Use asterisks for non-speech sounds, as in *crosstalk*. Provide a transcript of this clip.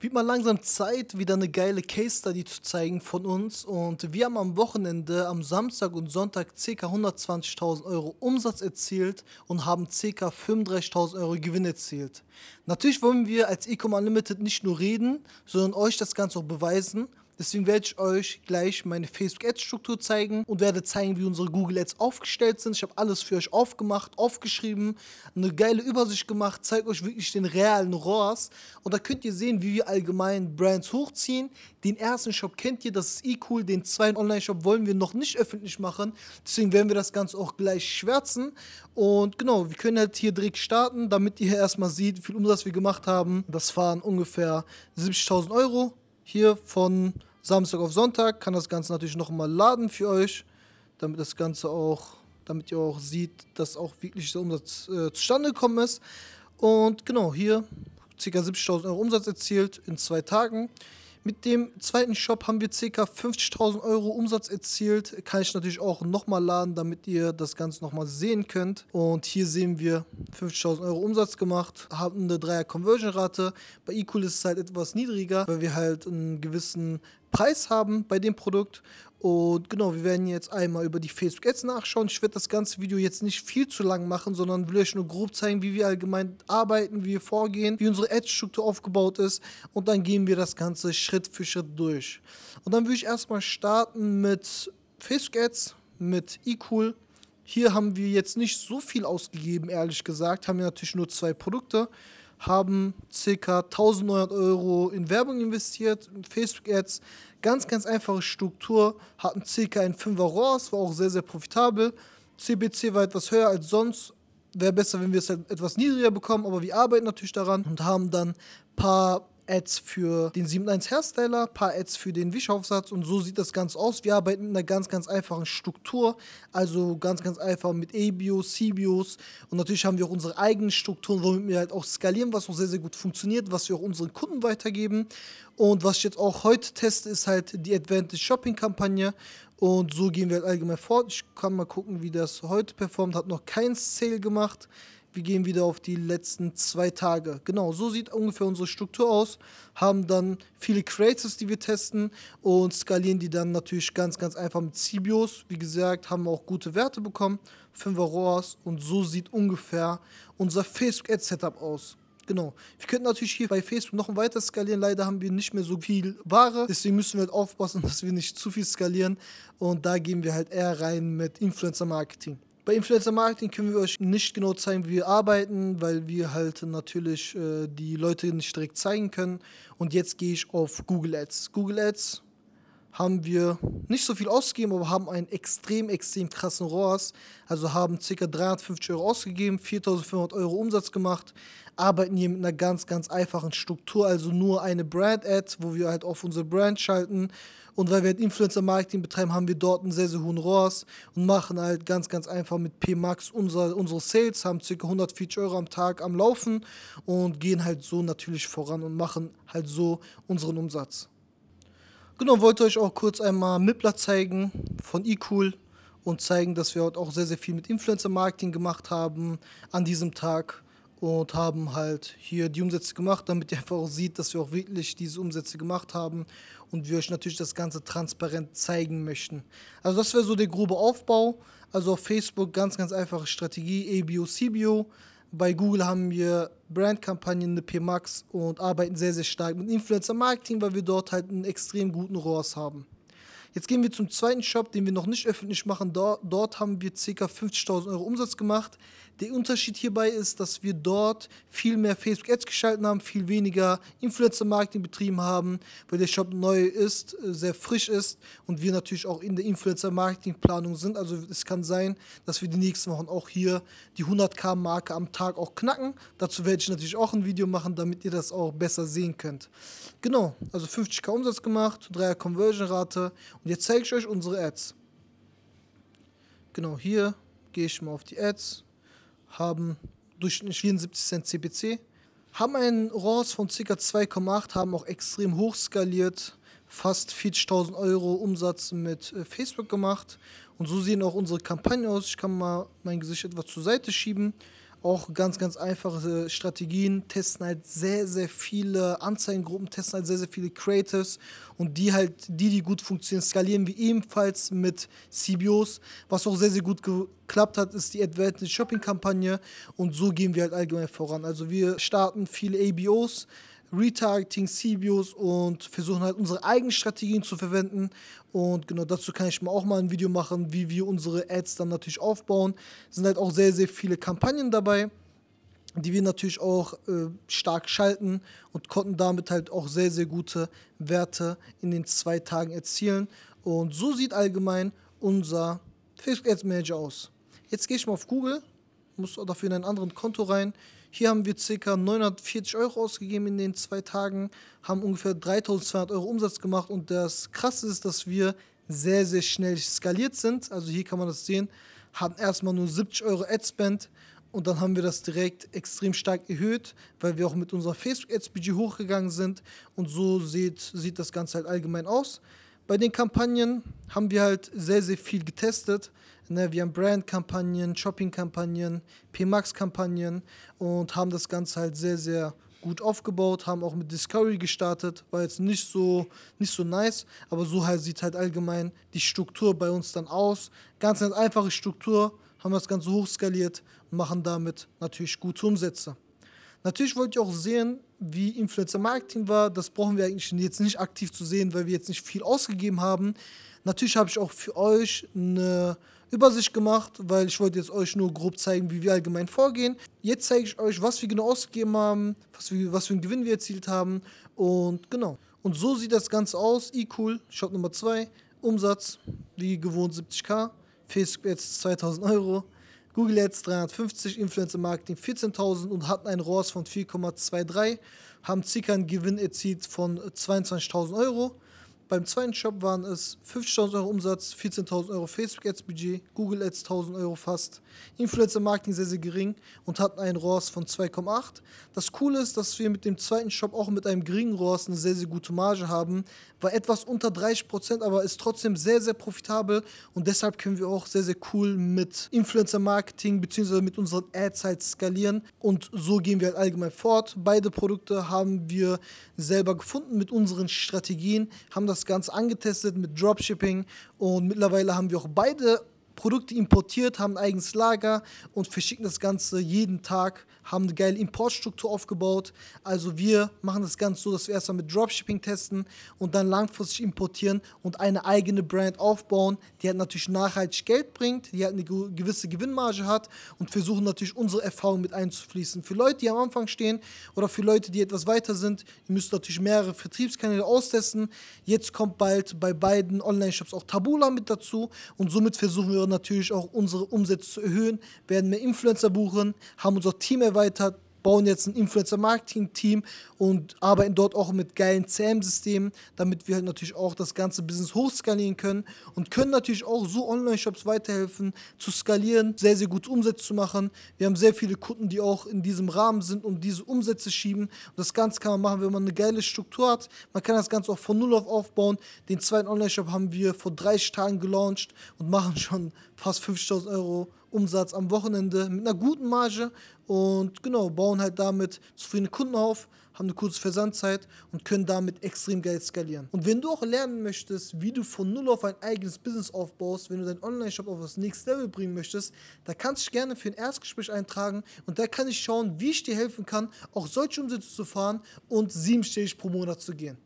wird mal langsam Zeit, wieder eine geile Case Study zu zeigen von uns. Und wir haben am Wochenende, am Samstag und Sonntag ca. 120.000 Euro Umsatz erzielt und haben ca. 35.000 Euro Gewinn erzielt. Natürlich wollen wir als Ecom Unlimited nicht nur reden, sondern euch das Ganze auch beweisen. Deswegen werde ich euch gleich meine Facebook Ads Struktur zeigen und werde zeigen, wie unsere Google Ads aufgestellt sind. Ich habe alles für euch aufgemacht, aufgeschrieben, eine geile Übersicht gemacht, zeige euch wirklich den realen ROAS und da könnt ihr sehen, wie wir allgemein Brands hochziehen. Den ersten Shop kennt ihr, das ist e-cool. Den zweiten Online-Shop wollen wir noch nicht öffentlich machen. Deswegen werden wir das Ganze auch gleich schwärzen. Und genau, wir können halt hier direkt starten, damit ihr erstmal seht, wie viel Umsatz wir gemacht haben. Das waren ungefähr 70.000 Euro hier von Samstag auf Sonntag kann das Ganze natürlich nochmal laden für euch, damit das Ganze auch, damit ihr auch seht, dass auch wirklich der Umsatz äh, zustande gekommen ist. Und genau, hier ca. 70.000 Euro Umsatz erzielt in zwei Tagen. Mit dem zweiten Shop haben wir ca. 50.000 Euro Umsatz erzielt. Kann ich natürlich auch nochmal laden, damit ihr das Ganze nochmal sehen könnt. Und hier sehen wir 50.000 Euro Umsatz gemacht, haben eine 3er Conversion Rate. Bei eQool ist es halt etwas niedriger, weil wir halt einen gewissen Preis haben bei dem Produkt. Und genau, wir werden jetzt einmal über die Facebook Ads nachschauen. Ich werde das ganze Video jetzt nicht viel zu lang machen, sondern will euch nur grob zeigen, wie wir allgemein arbeiten, wie wir vorgehen, wie unsere Ads-Struktur aufgebaut ist. Und dann gehen wir das Ganze Schritt für Schritt durch. Und dann würde ich erstmal starten mit Facebook Ads, mit eCool. Hier haben wir jetzt nicht so viel ausgegeben, ehrlich gesagt. Haben wir natürlich nur zwei Produkte haben ca. 1900 Euro in Werbung investiert, Facebook-Ads. Ganz, ganz einfache Struktur, hatten ca. ein 5er ROAS, war auch sehr, sehr profitabel. CBC war etwas höher als sonst. Wäre besser, wenn wir es halt etwas niedriger bekommen, aber wir arbeiten natürlich daran und haben dann ein paar Ads für den 7.1 Hairstyler, paar Ads für den Wischaufsatz und so sieht das Ganze aus. Wir arbeiten mit einer ganz, ganz einfachen Struktur, also ganz, ganz einfach mit ABOs, CBOs und natürlich haben wir auch unsere eigenen Strukturen, womit wir halt auch skalieren, was auch sehr, sehr gut funktioniert, was wir auch unseren Kunden weitergeben. Und was ich jetzt auch heute teste, ist halt die Advantage Shopping Kampagne und so gehen wir halt allgemein fort. Ich kann mal gucken, wie das heute performt, hat noch kein Sale gemacht. Wir gehen wieder auf die letzten zwei Tage. Genau, so sieht ungefähr unsere Struktur aus. Haben dann viele Creators, die wir testen und skalieren die dann natürlich ganz, ganz einfach mit CBOs. Wie gesagt, haben wir auch gute Werte bekommen. 5er ROAS und so sieht ungefähr unser Facebook Ad Setup aus. Genau. Wir könnten natürlich hier bei Facebook noch weiter skalieren. Leider haben wir nicht mehr so viel Ware. Deswegen müssen wir halt aufpassen, *laughs* dass wir nicht zu viel skalieren. Und da gehen wir halt eher rein mit Influencer Marketing. Bei Influencer Marketing können wir euch nicht genau zeigen, wie wir arbeiten, weil wir halt natürlich äh, die Leute nicht direkt zeigen können. Und jetzt gehe ich auf Google Ads. Google Ads haben wir nicht so viel ausgegeben, aber haben einen extrem, extrem krassen ROAS. Also haben ca. 350 Euro ausgegeben, 4500 Euro Umsatz gemacht, arbeiten hier mit einer ganz, ganz einfachen Struktur, also nur eine Brand-Ad, wo wir halt auf unsere Brand schalten. Und weil wir halt Influencer-Marketing betreiben, haben wir dort einen sehr, sehr hohen ROAS und machen halt ganz, ganz einfach mit PMAX unser, unsere Sales, haben ca. 140 Euro am Tag am Laufen und gehen halt so natürlich voran und machen halt so unseren Umsatz. Genau, wollte euch auch kurz einmal Mippler zeigen von eCool und zeigen, dass wir heute auch sehr, sehr viel mit Influencer-Marketing gemacht haben an diesem Tag und haben halt hier die Umsätze gemacht, damit ihr einfach auch seht, dass wir auch wirklich diese Umsätze gemacht haben und wir euch natürlich das Ganze transparent zeigen möchten. Also das wäre so der grobe Aufbau. Also auf Facebook ganz, ganz einfache Strategie, ABO, CBO. Bei Google haben wir Brandkampagnen, eine PMAX und arbeiten sehr, sehr stark mit Influencer Marketing, weil wir dort halt einen extrem guten ROAS haben. Jetzt gehen wir zum zweiten Shop, den wir noch nicht öffentlich machen. Dort, dort haben wir ca. 50.000 Euro Umsatz gemacht. Der Unterschied hierbei ist, dass wir dort viel mehr Facebook Ads geschalten haben, viel weniger Influencer Marketing betrieben haben, weil der Shop neu ist, äh, sehr frisch ist und wir natürlich auch in der Influencer Marketing Planung sind. Also es kann sein, dass wir die nächsten Wochen auch hier die 100k Marke am Tag auch knacken. Dazu werde ich natürlich auch ein Video machen, damit ihr das auch besser sehen könnt. Genau, also 50k Umsatz gemacht, 3er Conversion Rate und jetzt zeige ich euch unsere Ads. Genau, hier gehe ich mal auf die Ads haben durchschnittlich 74 Cent CPC, haben einen ROAS von ca. 2,8, haben auch extrem hoch skaliert, fast 40.000 Euro Umsatz mit äh, Facebook gemacht. Und so sehen auch unsere Kampagnen aus. Ich kann mal mein Gesicht etwas zur Seite schieben. Auch ganz, ganz einfache Strategien, testen halt sehr, sehr viele Anzeigengruppen, testen halt sehr, sehr viele Creatives und die halt, die, die gut funktionieren, skalieren wir ebenfalls mit CBOs. Was auch sehr, sehr gut geklappt hat, ist die Advantage Shopping Kampagne und so gehen wir halt allgemein voran. Also wir starten viele ABOs, Retargeting, CBOs und versuchen halt unsere eigenen Strategien zu verwenden. Und genau dazu kann ich mal auch mal ein Video machen, wie wir unsere Ads dann natürlich aufbauen. Es sind halt auch sehr, sehr viele Kampagnen dabei, die wir natürlich auch äh, stark schalten und konnten damit halt auch sehr, sehr gute Werte in den zwei Tagen erzielen. Und so sieht allgemein unser Facebook Ads Manager aus. Jetzt gehe ich mal auf Google, muss dafür in ein anderes Konto rein. Hier haben wir ca. 940 Euro ausgegeben in den zwei Tagen, haben ungefähr 3200 Euro Umsatz gemacht und das Krasse ist, dass wir sehr, sehr schnell skaliert sind. Also hier kann man das sehen, haben erstmal nur 70 Euro Adspend und dann haben wir das direkt extrem stark erhöht, weil wir auch mit unserem Facebook Ads Budget hochgegangen sind und so sieht, sieht das Ganze halt allgemein aus. Bei den Kampagnen haben wir halt sehr, sehr viel getestet. Ne, wir haben Brand-Kampagnen, Shopping-Kampagnen, PMAX-Kampagnen und haben das Ganze halt sehr, sehr gut aufgebaut, haben auch mit Discovery gestartet, war jetzt nicht so, nicht so nice, aber so halt sieht halt allgemein die Struktur bei uns dann aus. Ganz, ganz einfache Struktur, haben das Ganze hochskaliert und machen damit natürlich gute Umsätze. Natürlich wollt ihr auch sehen, wie Influencer Marketing war. Das brauchen wir eigentlich jetzt nicht aktiv zu sehen, weil wir jetzt nicht viel ausgegeben haben. Natürlich habe ich auch für euch eine Übersicht gemacht, weil ich wollte jetzt euch nur grob zeigen, wie wir allgemein vorgehen. Jetzt zeige ich euch, was wir genau ausgegeben haben, was, wir, was für einen Gewinn wir erzielt haben und genau. Und so sieht das Ganze aus. E-Cool, Shop Nummer 2, Umsatz, wie gewohnt 70k, Facebook jetzt 2000 Euro, Google Ads 350, Influencer Marketing 14.000 und hatten einen ROAS von 4,23, haben circa einen Gewinn erzielt von 22.000 Euro. Beim zweiten Shop waren es 50.000 Euro Umsatz, 14.000 Euro Facebook Ads Budget, Google Ads 1.000 Euro fast, Influencer Marketing sehr, sehr gering und hatten einen ROAS von 2,8. Das Coole ist, dass wir mit dem zweiten Shop auch mit einem geringen ROAS eine sehr, sehr gute Marge haben. War etwas unter 30%, aber ist trotzdem sehr, sehr profitabel und deshalb können wir auch sehr, sehr cool mit Influencer Marketing bzw. mit unseren Ads halt skalieren und so gehen wir halt allgemein fort. Beide Produkte haben wir selber gefunden mit unseren Strategien, haben das das Ganze angetestet mit Dropshipping und mittlerweile haben wir auch beide Produkte importiert, haben ein eigenes Lager und verschicken das Ganze jeden Tag, haben eine geile Importstruktur aufgebaut. Also wir machen das Ganze so, dass wir erstmal mit Dropshipping testen und dann langfristig importieren und eine eigene Brand aufbauen, die halt natürlich nachhaltig Geld bringt, die halt eine gewisse Gewinnmarge hat und versuchen natürlich unsere Erfahrung mit einzufließen. Für Leute, die am Anfang stehen oder für Leute, die etwas weiter sind, ihr müsst natürlich mehrere Vertriebskanäle austesten. Jetzt kommt bald bei beiden Online-Shops auch Tabula mit dazu und somit versuchen wir natürlich auch unsere Umsätze zu erhöhen, werden mehr Influencer buchen, haben unser Team erweitert, bauen jetzt ein Influencer-Marketing-Team und arbeiten dort auch mit geilen CM-Systemen, damit wir halt natürlich auch das ganze Business hochskalieren können und können natürlich auch so Online-Shops weiterhelfen, zu skalieren, sehr, sehr gute Umsätze zu machen. Wir haben sehr viele Kunden, die auch in diesem Rahmen sind und diese Umsätze schieben. Und das Ganze kann man machen, wenn man eine geile Struktur hat. Man kann das Ganze auch von Null auf aufbauen. Den zweiten Online-Shop haben wir vor 30 Tagen gelauncht und machen schon fast 50.000 Euro Umsatz am Wochenende mit einer guten Marge und genau, bauen halt damit zufriedene Kunden auf, haben eine kurze Versandzeit und können damit extrem geil skalieren. Und wenn du auch lernen möchtest, wie du von null auf ein eigenes Business aufbaust, wenn du deinen Online-Shop auf das nächste Level bringen möchtest, da kannst du dich gerne für ein Erstgespräch eintragen und da kann ich schauen, wie ich dir helfen kann, auch solche Umsätze zu fahren und siebenstellig pro Monat zu gehen.